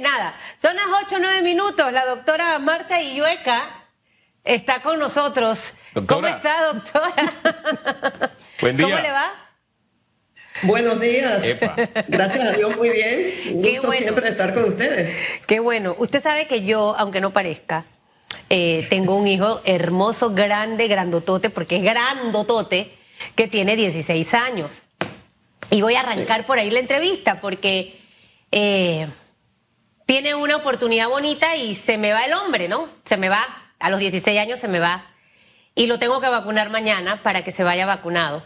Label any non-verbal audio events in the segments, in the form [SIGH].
nada, son las 8 o 9 minutos. La doctora Marta Illueca está con nosotros. ¿Cómo está, doctora? [LAUGHS] Buen día. ¿Cómo le va? Buenos días. Gracias a Dios, muy bien. Un gusto siempre estar con ustedes. Qué bueno. Usted sabe que yo, aunque no parezca, eh, tengo un hijo hermoso, grande, grandotote, porque es grandotote, que tiene 16 años. Y voy a arrancar por ahí la entrevista, porque eh, tiene una oportunidad bonita y se me va el hombre, ¿no? Se me va, a los 16 años se me va. Y lo tengo que vacunar mañana para que se vaya vacunado.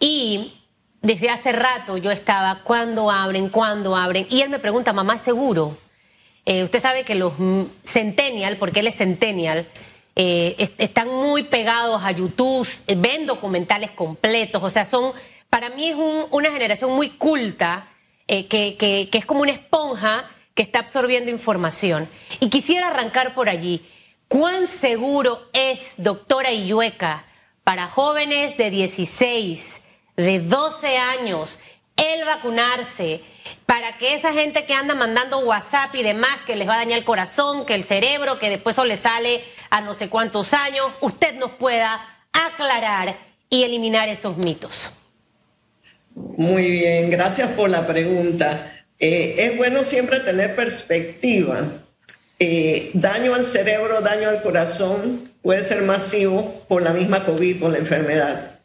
Y desde hace rato yo estaba, ¿cuándo abren? ¿Cuándo abren? Y él me pregunta, mamá, ¿es seguro? Eh, usted sabe que los centennial, porque él es centennial, eh, están muy pegados a YouTube, ven documentales completos, o sea, son, para mí es una generación muy culta, eh, que es como una esponja que está absorbiendo información. Y quisiera arrancar por allí. ¿Cuán seguro es, doctora Illueca, para jóvenes de 16, de 12 años, el vacunarse, para que esa gente que anda mandando WhatsApp y demás, que les va a dañar el corazón, que el cerebro, que después eso le sale a no sé cuántos años, usted nos pueda aclarar y eliminar esos mitos. Muy bien, gracias por la pregunta. Eh, es bueno siempre tener perspectiva. Eh, daño al cerebro, daño al corazón puede ser masivo por la misma COVID, por la enfermedad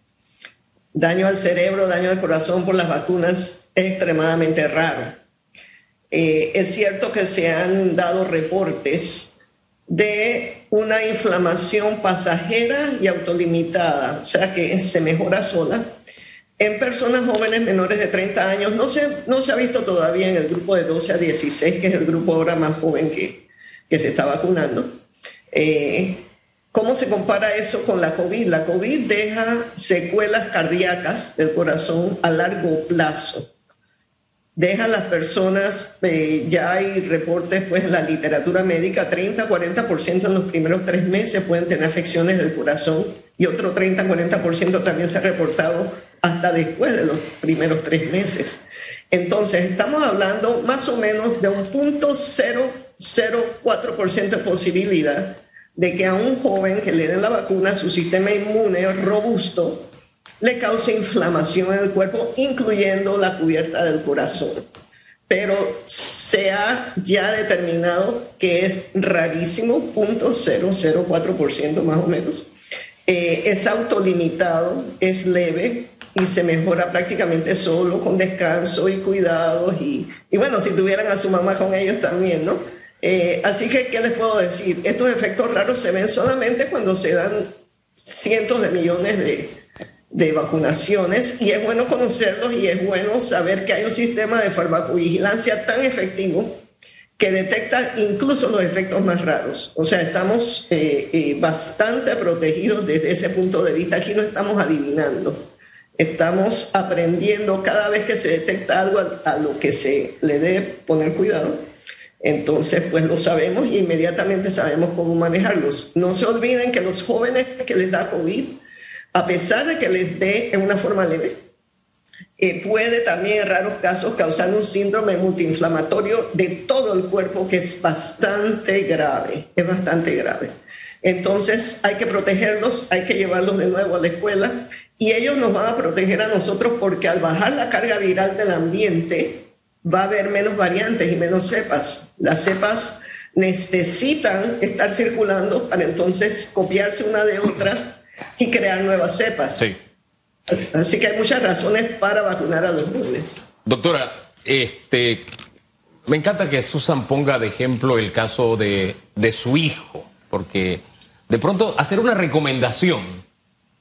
daño al cerebro, daño al corazón por las vacunas es extremadamente raro. Eh, es cierto que se han dado reportes de una inflamación pasajera y autolimitada, o sea que se mejora sola. En personas jóvenes menores de 30 años, no se, no se ha visto todavía en el grupo de 12 a 16, que es el grupo ahora más joven que, que se está vacunando. Eh, ¿Cómo se compara eso con la COVID? La COVID deja secuelas cardíacas del corazón a largo plazo. Deja a las personas, eh, ya hay reportes pues, en la literatura médica, 30-40% en los primeros tres meses pueden tener afecciones del corazón y otro 30-40% también se ha reportado hasta después de los primeros tres meses. Entonces, estamos hablando más o menos de un punto 004% de posibilidad de que a un joven que le den la vacuna, su sistema inmune robusto, le cause inflamación en el cuerpo, incluyendo la cubierta del corazón. Pero se ha ya determinado que es rarísimo, 0.004% más o menos. Eh, es autolimitado, es leve y se mejora prácticamente solo con descanso y cuidados. Y, y bueno, si tuvieran a su mamá con ellos también, ¿no? Eh, así que, ¿qué les puedo decir? Estos efectos raros se ven solamente cuando se dan cientos de millones de, de vacunaciones y es bueno conocerlos y es bueno saber que hay un sistema de farmacovigilancia tan efectivo que detecta incluso los efectos más raros. O sea, estamos eh, eh, bastante protegidos desde ese punto de vista. Aquí no estamos adivinando. Estamos aprendiendo cada vez que se detecta algo a lo que se le debe poner cuidado entonces, pues lo sabemos y inmediatamente sabemos cómo manejarlos. No se olviden que los jóvenes que les da COVID, a pesar de que les dé en una forma leve, eh, puede también en raros casos causar un síndrome multiinflamatorio de todo el cuerpo que es bastante grave, es bastante grave. Entonces hay que protegerlos, hay que llevarlos de nuevo a la escuela y ellos nos van a proteger a nosotros porque al bajar la carga viral del ambiente, va a haber menos variantes y menos cepas. Las cepas necesitan estar circulando para entonces copiarse una de otras y crear nuevas cepas. Sí. Así que hay muchas razones para vacunar a los jóvenes. Doctora, este, me encanta que Susan ponga de ejemplo el caso de, de su hijo, porque de pronto hacer una recomendación.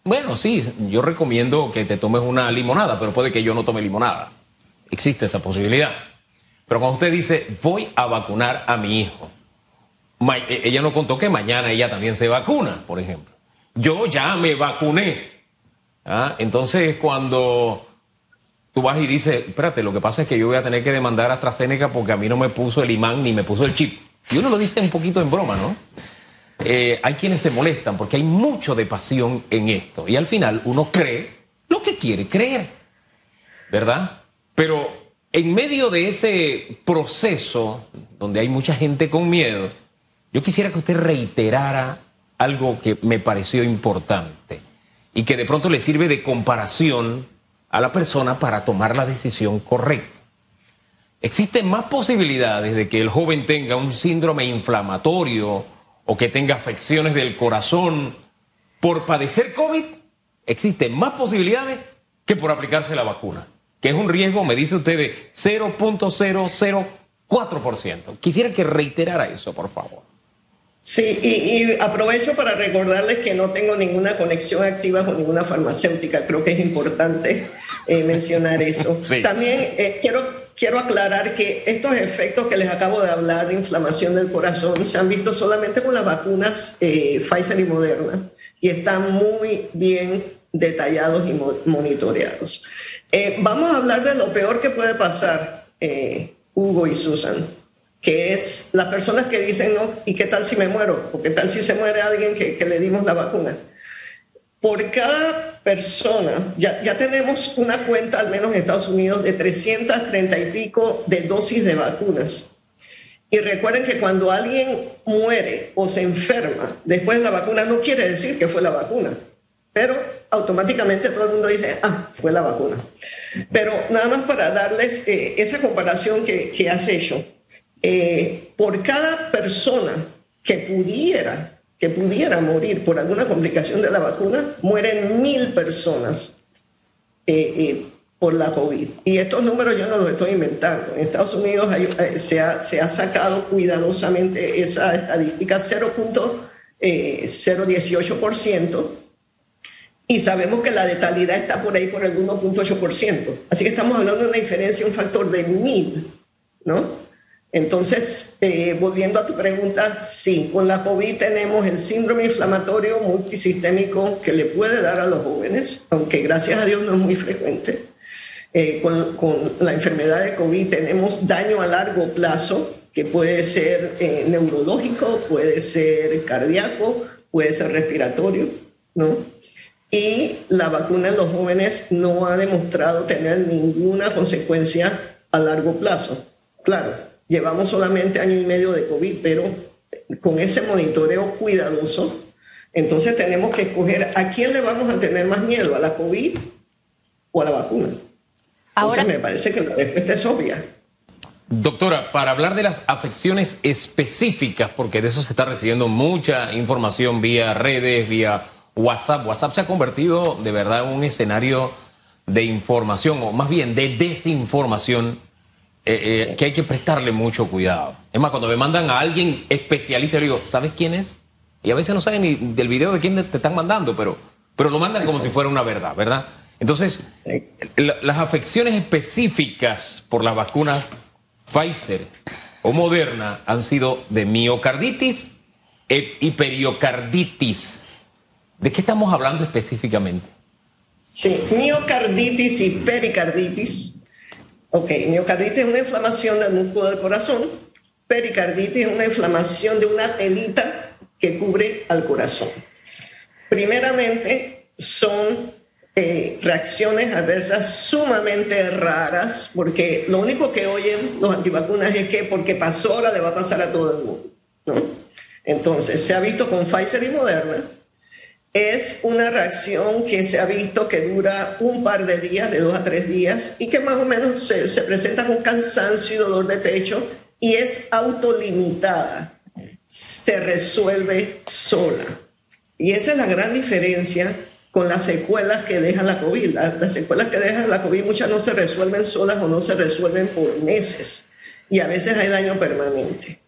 Bueno, sí, yo recomiendo que te tomes una limonada, pero puede que yo no tome limonada. Existe esa posibilidad. Pero cuando usted dice, voy a vacunar a mi hijo, e, ella no contó que mañana ella también se vacuna, por ejemplo. Yo ya me vacuné. ¿Ah? Entonces, cuando tú vas y dices, espérate, lo que pasa es que yo voy a tener que demandar a AstraZeneca porque a mí no me puso el imán ni me puso el chip. Y uno lo dice un poquito en broma, ¿no? Eh, hay quienes se molestan porque hay mucho de pasión en esto. Y al final uno cree lo que quiere creer, ¿verdad? Pero en medio de ese proceso, donde hay mucha gente con miedo, yo quisiera que usted reiterara algo que me pareció importante y que de pronto le sirve de comparación a la persona para tomar la decisión correcta. Existen más posibilidades de que el joven tenga un síndrome inflamatorio o que tenga afecciones del corazón por padecer COVID. Existen más posibilidades que por aplicarse la vacuna, que es un riesgo, me dice usted, de 0.004%. Quisiera que reiterara eso, por favor. Sí, y, aprovecho para recordarles que no tengo ninguna conexión activa con ninguna farmacéutica. Creo que es importante eh, mencionar eso. [LAUGHS] También eh, quiero, quiero aclarar que estos efectos que les acabo de hablar de inflamación del corazón se han visto solamente con las vacunas eh, Pfizer y Moderna y están muy bien detallados y monitoreados. vamos a hablar de lo peor que puede pasar, Hugo y Susan que es las personas que dicen, no, ¿y qué tal si me muero? ¿O qué tal si se muere alguien que, que le dimos la vacuna? Por cada persona, ya, ya, tenemos una cuenta, al menos en Estados Unidos, de 330 y pico de dosis de vacunas. Y recuerden que cuando alguien muere o se enferma después de la vacuna, no quiere decir que fue la vacuna, pero automáticamente todo el mundo dice, ah, fue la vacuna. Pero nada más para darles eh, esa comparación que, que has hecho. Eh, por cada persona que pudiera, que pudiera morir por alguna complicación de la vacuna, mueren mil personas eh, eh, por la COVID. Y estos números yo no los estoy inventando. En Estados Unidos se, ha, se, ha, sacado cuidadosamente esa estadística 0.018%. Y sabemos que la letalidad está por ahí por el 1.8%. Así que estamos hablando de una diferencia, un factor de mil, ¿no? Entonces, eh, volviendo a tu pregunta, sí, con la COVID tenemos el síndrome inflamatorio multisistémico que le puede dar a los jóvenes, aunque gracias a Dios no es muy frecuente. Eh, con, la enfermedad de COVID tenemos daño a largo plazo, que puede ser eh, neurológico, puede ser cardíaco, puede ser respiratorio, ¿no? Y la vacuna en los jóvenes no ha demostrado tener ninguna consecuencia a largo plazo. Claro, Llevamos solamente año y medio de COVID, pero con ese monitoreo cuidadoso, entonces tenemos que escoger a quién le vamos a tener más miedo, a la COVID o a la vacuna. Ahora me parece que la respuesta es obvia. Doctora, para hablar de las afecciones específicas, porque de eso se está recibiendo mucha información vía redes, vía WhatsApp. WhatsApp se ha convertido de verdad en un escenario de información, o más bien de desinformación eh, eh, que hay que prestarle mucho cuidado. Es más, cuando me mandan a alguien especialista, le digo, ¿sabes quién es? Y a veces no saben ni del video de quién te están mandando, pero, pero lo mandan como si fuera una verdad, ¿verdad? Entonces, las afecciones específicas por las vacunas Pfizer o Moderna han sido de miocarditis e, y periocarditis. ¿De qué estamos hablando específicamente? Sí, miocarditis y pericarditis Ok, miocarditis es una inflamación del músculo del corazón, pericarditis es una inflamación de una telita que cubre al corazón. Primeramente, son eh, reacciones adversas sumamente raras, porque lo único que oyen los antivacunas es que porque pasó ahora le va a pasar a todo el mundo. ¿no? Entonces, se ha visto con Pfizer y Moderna es una reacción que se ha visto que dura un par de días, de dos a tres días, y que más o menos se, presenta con cansancio y dolor de pecho y es autolimitada, se resuelve sola. Y esa es la gran diferencia con las secuelas que deja la COVID. las secuelas que deja la COVID muchas no se resuelven solas o no se resuelven por meses y a veces hay daño permanente.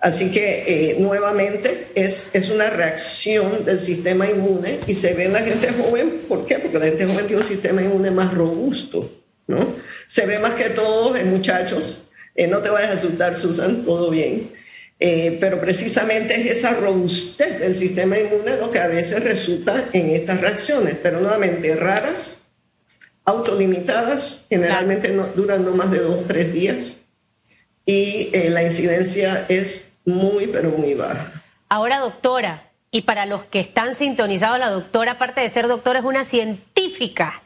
Así que eh, nuevamente es, es una reacción del sistema inmune y se ve en la gente joven. ¿Por qué? Porque la gente joven tiene un sistema inmune más robusto. ¿no? Se ve más que todo en muchachos. Eh, no te vayas a asustar, Susan, todo bien. Eh, pero precisamente es esa robustez del sistema inmune lo que a veces resulta en estas reacciones, pero nuevamente raras, autolimitadas, generalmente no, duran no más de dos o tres días y la incidencia es muy, pero muy baja. Ahora, doctora, y para los que están sintonizados, la doctora, aparte de ser doctora, es una científica.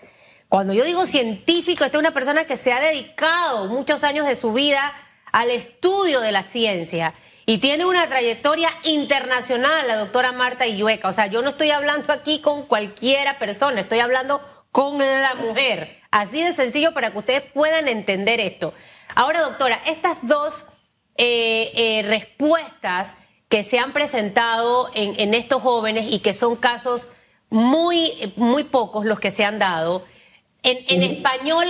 Cuando yo digo científico, esta es una persona que se ha dedicado muchos años de su vida al estudio de la ciencia y tiene una trayectoria internacional, la doctora Marta Illueca. O sea, yo no estoy hablando aquí con cualquiera persona, estoy hablando con la mujer. Así de sencillo para que ustedes puedan entender esto. Ahora, doctora, estas dos eh, eh, respuestas que se han presentado en, en, estos jóvenes y que son casos muy, muy pocos los que se han dado, en, en español,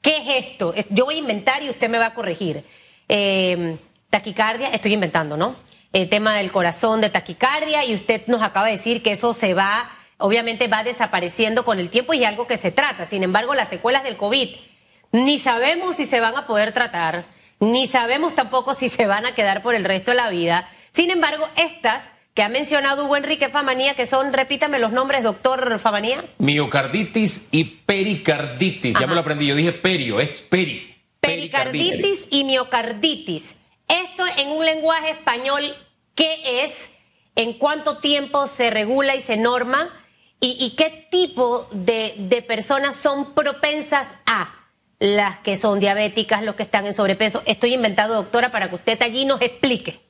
¿qué es esto? Yo voy a inventar y usted me va a corregir. Eh, taquicardia, estoy inventando, ¿no? El tema del corazón de taquicardia y usted nos acaba de decir que eso se va, obviamente va desapareciendo con el tiempo y es algo que se trata. Sin embargo, las secuelas del COVID ni sabemos si se van a poder tratar, ni sabemos tampoco si se van a quedar por el resto de la vida. Sin embargo, estas que ha mencionado Hugo Enrique Famanía, que son, repítame los nombres, doctor Famanía. Miocarditis y pericarditis. Ya me lo aprendí, yo dije perio, es peri. Pericarditis, pericarditis y miocarditis. Esto en un lenguaje español, ¿qué es? ¿En cuánto tiempo se regula y se norma? ¿Y, qué tipo de, de personas son propensas a? Las que son diabéticas, los que están en sobrepeso. Estoy inventando, doctora, para que usted allí nos explique.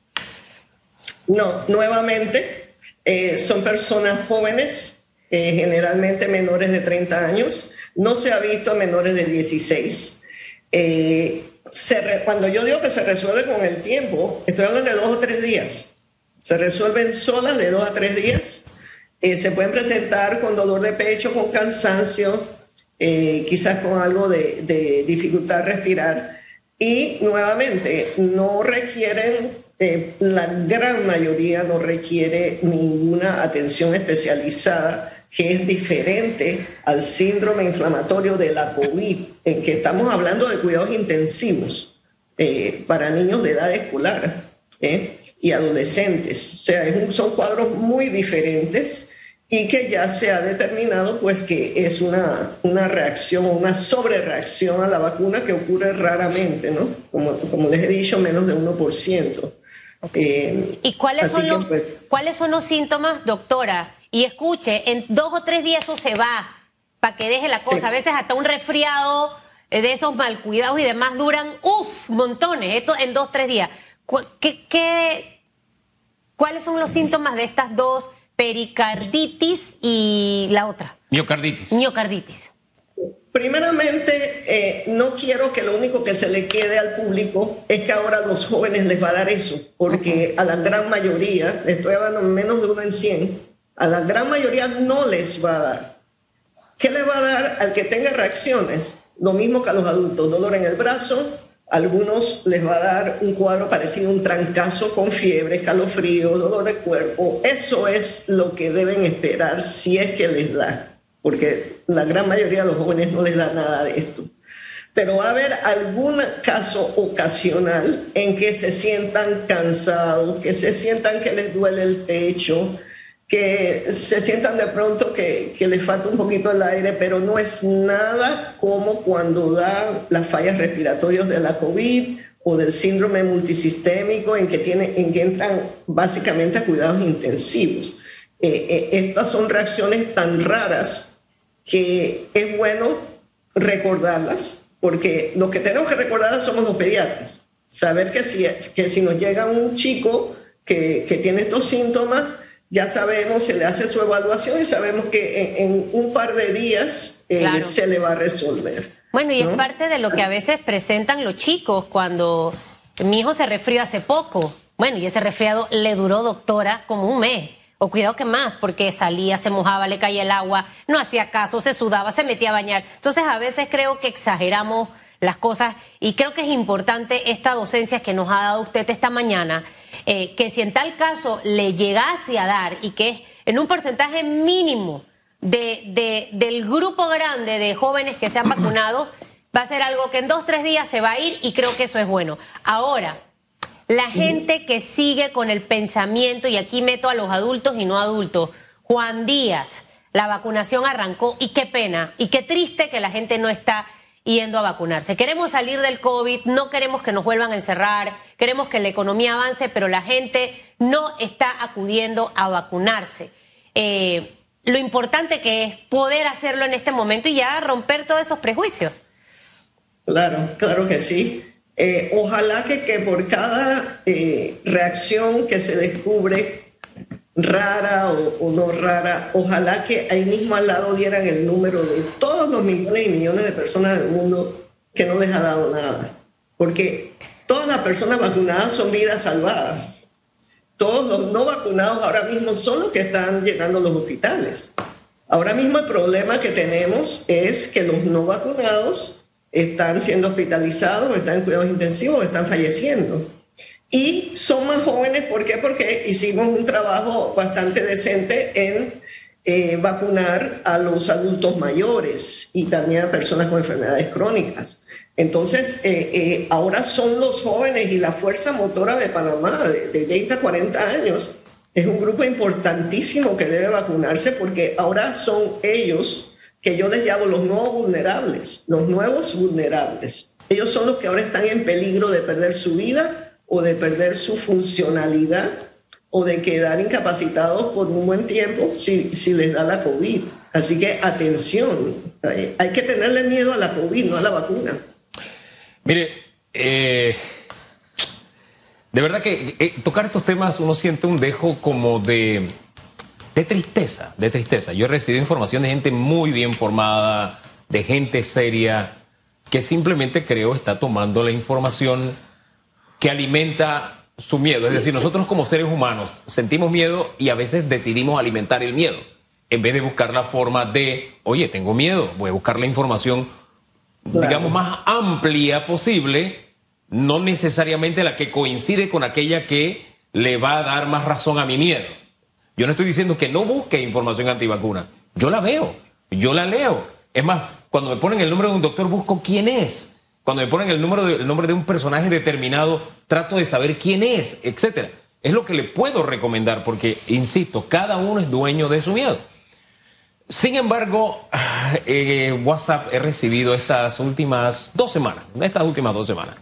No, nuevamente, eh, son personas jóvenes, eh, generalmente menores de 30 años. No se ha visto menores de 16. Eh, cuando yo digo que se resuelve con el tiempo, estoy hablando de dos o tres días. Se resuelven solas de dos a tres días. Se pueden presentar con dolor de pecho, con cansancio, eh, quizás con algo de, de, dificultad respirar. Y nuevamente, no requieren, eh, la gran mayoría no requiere ninguna atención especializada que es diferente al síndrome inflamatorio de la COVID, en que estamos hablando de cuidados intensivos eh, para niños de edad escolar eh, y adolescentes. O sea, son cuadros muy diferentes y que ya se ha determinado pues que es una, una reacción, una sobrereacción a la vacuna que ocurre raramente, ¿no? Como, como les he dicho, menos de 1%. Eh, ¿Y cuáles son, los, pues, cuáles son los síntomas, doctora? y escuche, en dos o tres días eso se va, para que deje la cosa. A veces hasta un resfriado eh, de esos mal cuidados y demás duran, uff, montones, esto en dos o tres días. ¿Qué, qué, cuáles son los síntomas de estas dos, pericarditis y la otra? Miocarditis. Miocarditis. Primeramente, eh, no quiero que lo único que se le quede al público es que ahora a los jóvenes les va a dar eso, porque a la gran mayoría, estoy hablando menos de uno en 100, a la gran mayoría no les va a dar. ¿Qué le va a dar al que tenga reacciones? Lo mismo que a los adultos, dolor en el brazo, algunos les va a dar un cuadro parecido a un trancazo con fiebre, escalofrío, dolor de cuerpo. Eso es lo que deben esperar si es que les da, porque la gran mayoría de los jóvenes no les da nada de esto. Pero va a haber algún caso ocasional en que se sientan cansados, que se sientan que les duele el pecho, que se sientan de pronto que, que les falta un poquito el aire, pero no es nada como cuando dan las fallas respiratorias de la COVID o del síndrome multisistémico en que, tiene, en que entran básicamente a cuidados intensivos. Eh, eh, estas son reacciones tan raras que es bueno recordarlas, porque lo que tenemos que recordar somos los pediatras. Saber que si, que si nos llega un chico que, que tiene estos síntomas, ya sabemos, se le hace su evaluación y sabemos que en, un par de días eh, se le va a resolver. Bueno, y es parte de lo que a veces presentan los chicos cuando mi hijo se resfrió hace poco. Bueno, y ese resfriado le duró, doctora, como un mes. O cuidado que más, porque salía, se mojaba, le caía el agua, no hacía caso, se sudaba, se metía a bañar. Entonces, a veces creo que exageramos las cosas y creo que es importante esta docencia que nos ha dado usted esta mañana eh, que si en tal caso le llegase a dar y que es en un porcentaje mínimo de, del grupo grande de jóvenes que se han vacunado, va a ser algo que en dos, tres días se va a ir y creo que eso es bueno. Ahora, la gente que sigue con el pensamiento, y aquí meto a los adultos y no adultos, Juan Díaz, la vacunación arrancó y qué pena y qué triste que la gente no está yendo a vacunarse. Queremos salir del COVID, no queremos que nos vuelvan a encerrar, queremos que la economía avance, pero la gente no está acudiendo a vacunarse. Eh, lo importante que es poder hacerlo en este momento y ya romper todos esos prejuicios. Claro, claro que sí. Eh, ojalá que, por cada eh, reacción que se descubre, rara o, no rara, ojalá que ahí mismo al lado dieran el número de todos los millones y millones de personas del mundo que no les ha dado nada. Porque todas las personas vacunadas son vidas salvadas. Todos los no vacunados ahora mismo son los que están llenando los hospitales. Ahora mismo el problema que tenemos es que los no vacunados están siendo hospitalizados, están en cuidados intensivos, están falleciendo. Y son más jóvenes, ¿por qué? Porque hicimos un trabajo bastante decente en eh, vacunar a los adultos mayores y también a personas con enfermedades crónicas. Entonces, eh, eh, ahora son los jóvenes y la fuerza motora de Panamá, de, de 20 a 40 años, es un grupo importantísimo que debe vacunarse porque ahora son ellos que yo les llamo los nuevos vulnerables, los nuevos vulnerables. Ellos son los que ahora están en peligro de perder su vida o de perder su funcionalidad o de quedar incapacitados por un buen tiempo si, si les da la COVID. Así que atención, hay que tenerle miedo a la COVID, no a la vacuna. Mire, eh, de verdad que eh, tocar estos temas uno siente un dejo como de de tristeza, de tristeza. Yo he recibido información de gente muy bien formada, de gente seria, que simplemente creo está tomando la información que alimenta su miedo. Es decir, nosotros como seres humanos sentimos miedo y a veces decidimos alimentar el miedo. En vez de buscar la forma de, oye, tengo miedo, voy a buscar la información, digamos, más amplia posible, no necesariamente la que coincide con aquella que le va a dar más razón a mi miedo. Yo no estoy diciendo que no busque información antivacuna. Yo la veo, yo la leo. Es más, cuando me ponen el nombre de un doctor, busco quién es. Cuando me ponen el, número de, nombre de un personaje determinado, trato de saber quién es, etc. Es lo que le puedo recomendar, porque, insisto, cada uno es dueño de su miedo. Sin embargo, [SIGHS] eh, WhatsApp he recibido estas últimas dos semanas, estas últimas dos semanas,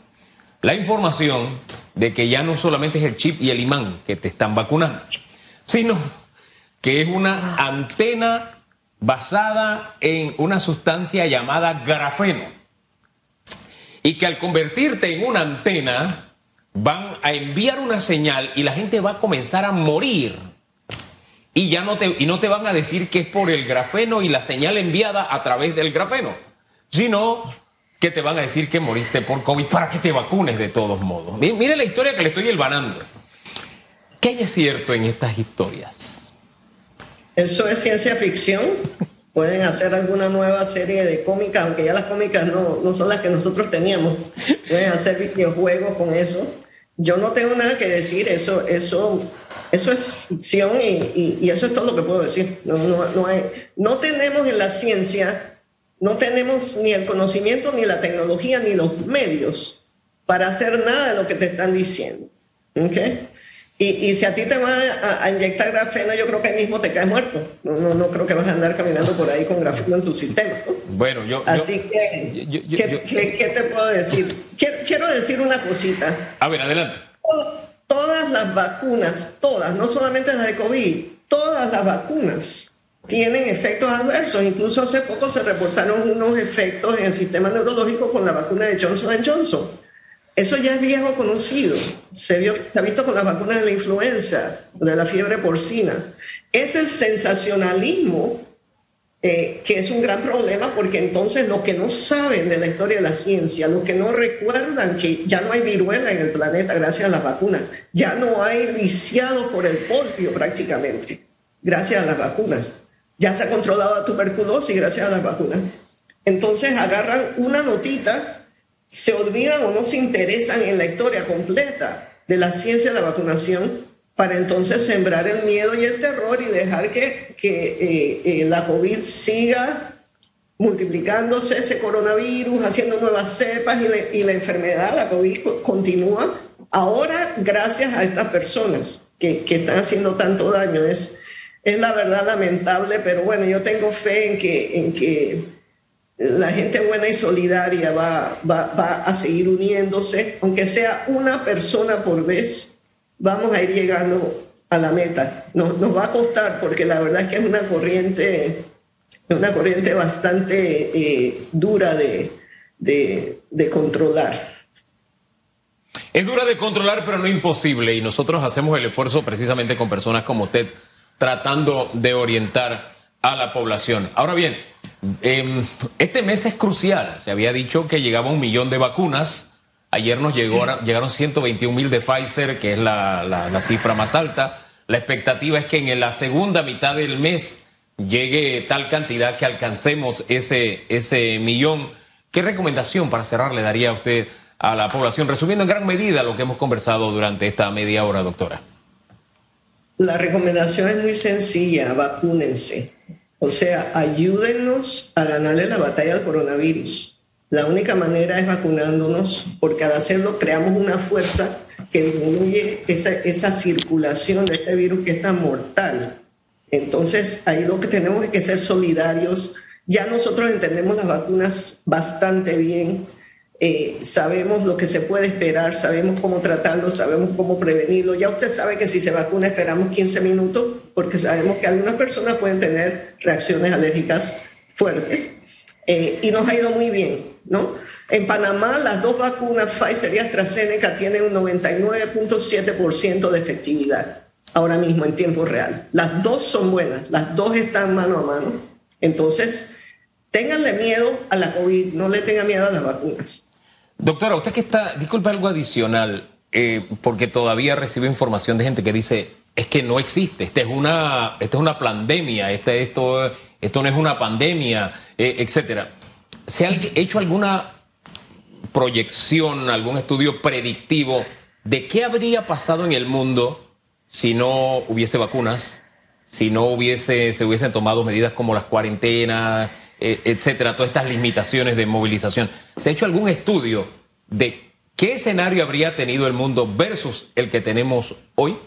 la información de que ya no solamente es el chip y el imán que te están vacunando, sino que es una antena basada en una sustancia llamada grafeno. Y que al convertirte en una antena van a enviar una señal y la gente va a comenzar a morir. Y ya no te, y no te van a decir que es por el grafeno y la señal enviada a través del grafeno, sino que te van a decir que moriste por COVID para que te vacunes de todos modos. Mire la historia que le estoy elvanando. ¿Qué hay cierto en estas historias? Eso es ciencia ficción. Pueden hacer alguna nueva serie de cómicas, aunque ya las cómicas no, no son las que nosotros teníamos. [LAUGHS] Pueden hacer videojuegos con eso. Yo no tengo nada que decir, eso, eso, eso es ficción y, y, eso es todo lo que puedo decir. No, no, no, hay, no tenemos en la ciencia, no tenemos ni el conocimiento, ni la tecnología, ni los medios para hacer nada de lo que te están diciendo. ¿Okay? Y, si a ti te van a, inyectar grafeno, yo creo que ahí mismo te caes muerto. No, no, no creo que vas a andar caminando por ahí con grafeno en tu sistema. Bueno, yo. Así que, ¿qué, te puedo decir? Quiero, decir una cosita. A ver, adelante. Todas las vacunas, todas, no solamente las de COVID, todas las vacunas tienen efectos adversos. Incluso hace poco se reportaron unos efectos en el sistema neurológico con la vacuna de Johnson Johnson. Eso ya es viejo conocido. Se, ha visto con las vacunas de la influenza, de la fiebre porcina. Ese sensacionalismo, eh, que es un gran problema, porque entonces los que no saben de la historia de la ciencia, los que no recuerdan que ya no hay viruela en el planeta gracias a las vacunas, ya no hay lisiado por el polio prácticamente, gracias a las vacunas. Ya se ha controlado la tuberculosis gracias a las vacunas. Entonces agarran una notita se olvidan o no se interesan en la historia completa de la ciencia de la vacunación para entonces sembrar el miedo y el terror y dejar que, que eh, eh, la COVID siga multiplicándose, ese coronavirus, haciendo nuevas cepas y, y, la enfermedad, la COVID continúa. Ahora, gracias a estas personas que, que están haciendo tanto daño, es, es la verdad lamentable, pero bueno, yo tengo fe en que, en que la gente buena y solidaria va, va, a seguir uniéndose, aunque sea una persona por vez, vamos a ir llegando a la meta. Nos, nos va a costar porque la verdad es que es una corriente, una corriente bastante eh, dura de, de, de controlar. Es dura de controlar, pero no imposible. Y nosotros hacemos el esfuerzo precisamente con personas como usted, tratando de orientar a la población. Ahora bien, eh, este mes es crucial. Se había dicho que llegaba un millón de vacunas. Ayer nos llegó, [CLEARS THROAT] llegaron 121 mil de Pfizer, que es la, la, la, cifra más alta. La expectativa es que en la segunda mitad del mes llegue tal cantidad que alcancemos ese, ese millón. ¿Qué recomendación para cerrar le daría a usted a la población? Resumiendo en gran medida lo que hemos conversado durante esta media hora, doctora. La recomendación es muy sencilla, vacúnense. O sea, ayúdennos a ganarle la batalla al coronavirus. La única manera es vacunándonos, porque al hacerlo creamos una fuerza que disminuye esa, esa circulación de este virus que es tan mortal. Entonces, ahí lo que tenemos es que ser solidarios. Ya nosotros entendemos las vacunas bastante bien eh, sabemos lo que se puede esperar, sabemos cómo tratarlo, sabemos cómo prevenirlo. Ya usted sabe que si se vacuna esperamos 15 minutos porque sabemos que algunas personas pueden tener reacciones alérgicas fuertes eh, y nos ha ido muy bien, ¿no? En Panamá las dos vacunas Pfizer y AstraZeneca tienen un 99.7% de efectividad ahora mismo en tiempo real. Las dos son buenas, las dos están mano a mano. Entonces, ténganle miedo a la COVID, no le tengan miedo a las vacunas. Doctora, usted que está, disculpe algo adicional, eh, porque todavía recibe información de gente que dice, es que no existe, esta es una, esta es una pandemia, esto, esto no es una pandemia, eh, etcétera. ¿Se ha hecho alguna proyección, algún estudio predictivo de qué habría pasado en el mundo si no hubiese vacunas, si no hubiese, se hubiesen tomado medidas como las cuarentenas, eh, etcétera, todas estas limitaciones de movilización. ¿Se ha hecho algún estudio de qué escenario habría tenido el mundo versus el que tenemos hoy?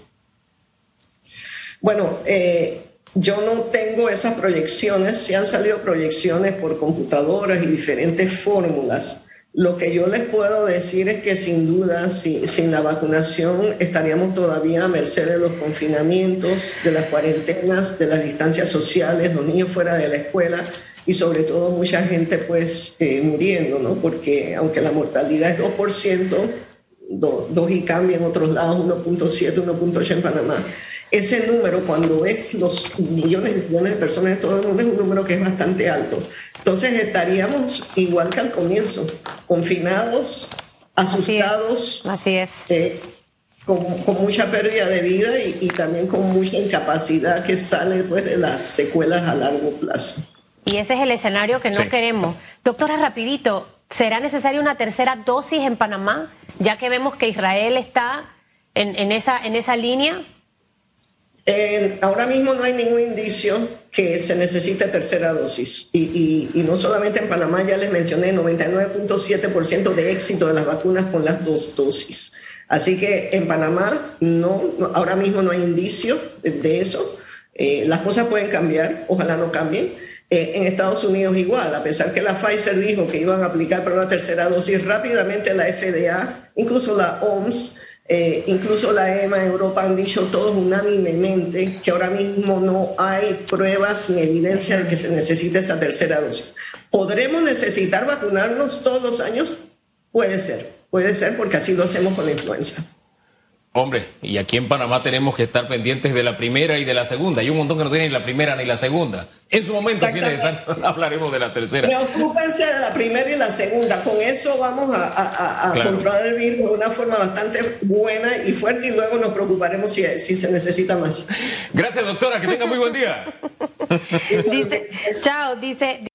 Bueno, eh, yo no tengo esas proyecciones, se han salido proyecciones por computadoras y diferentes fórmulas. Lo que yo les puedo decir es que sin duda, si, sin la vacunación, estaríamos todavía a merced de los confinamientos, de las cuarentenas, de las distancias sociales, los niños fuera de la escuela y sobre todo mucha gente pues eh, muriendo, ¿no? Porque aunque la mortalidad es 2%, 2, y cambia en otros lados, 1.7, 1.8 en Panamá. Ese número, cuando ves los millones y millones de personas de todo el mundo, es un número que es bastante alto. Entonces estaríamos igual que al comienzo, confinados, asustados. Así es. Eh, con, con, mucha pérdida de vida y, y, también con mucha incapacidad que sale pues, de las secuelas a largo plazo. Y ese es el escenario que no sí. queremos. Doctora, rapidito, ¿será necesaria una tercera dosis en Panamá? Ya que vemos que Israel está en, en esa, en esa línea. Eh, ahora mismo no hay ningún indicio que se necesite tercera dosis. Y, y, y no solamente en Panamá, ya les mencioné, 99.7% de éxito de las vacunas con las dos dosis. Así que en Panamá no, no ahora mismo no hay indicio de, de eso. Eh, las cosas pueden cambiar, ojalá no cambien. Eh, en Estados Unidos igual, a pesar que la Pfizer dijo que iban a aplicar para una tercera dosis, rápidamente la FDA, incluso la OMS, eh, incluso la EMA en Europa han dicho todos unánimemente que ahora mismo no hay pruebas ni evidencia de que se necesite esa tercera dosis. ¿Podremos necesitar vacunarnos todos los años? Puede ser, puede ser porque así lo hacemos con la influenza. Hombre, y aquí en Panamá tenemos que estar pendientes de la primera y de la segunda. Hay un montón que no tienen ni la primera ni la segunda. En su momento, si es necesario, hablaremos de la tercera. Preocúpense de la primera y la segunda. Con eso vamos a, a, a claro. controlar el virus de una forma bastante buena y fuerte y luego nos preocuparemos si, si se necesita más. Gracias, doctora. Que tenga muy buen día. [LAUGHS] dice, chao, dice.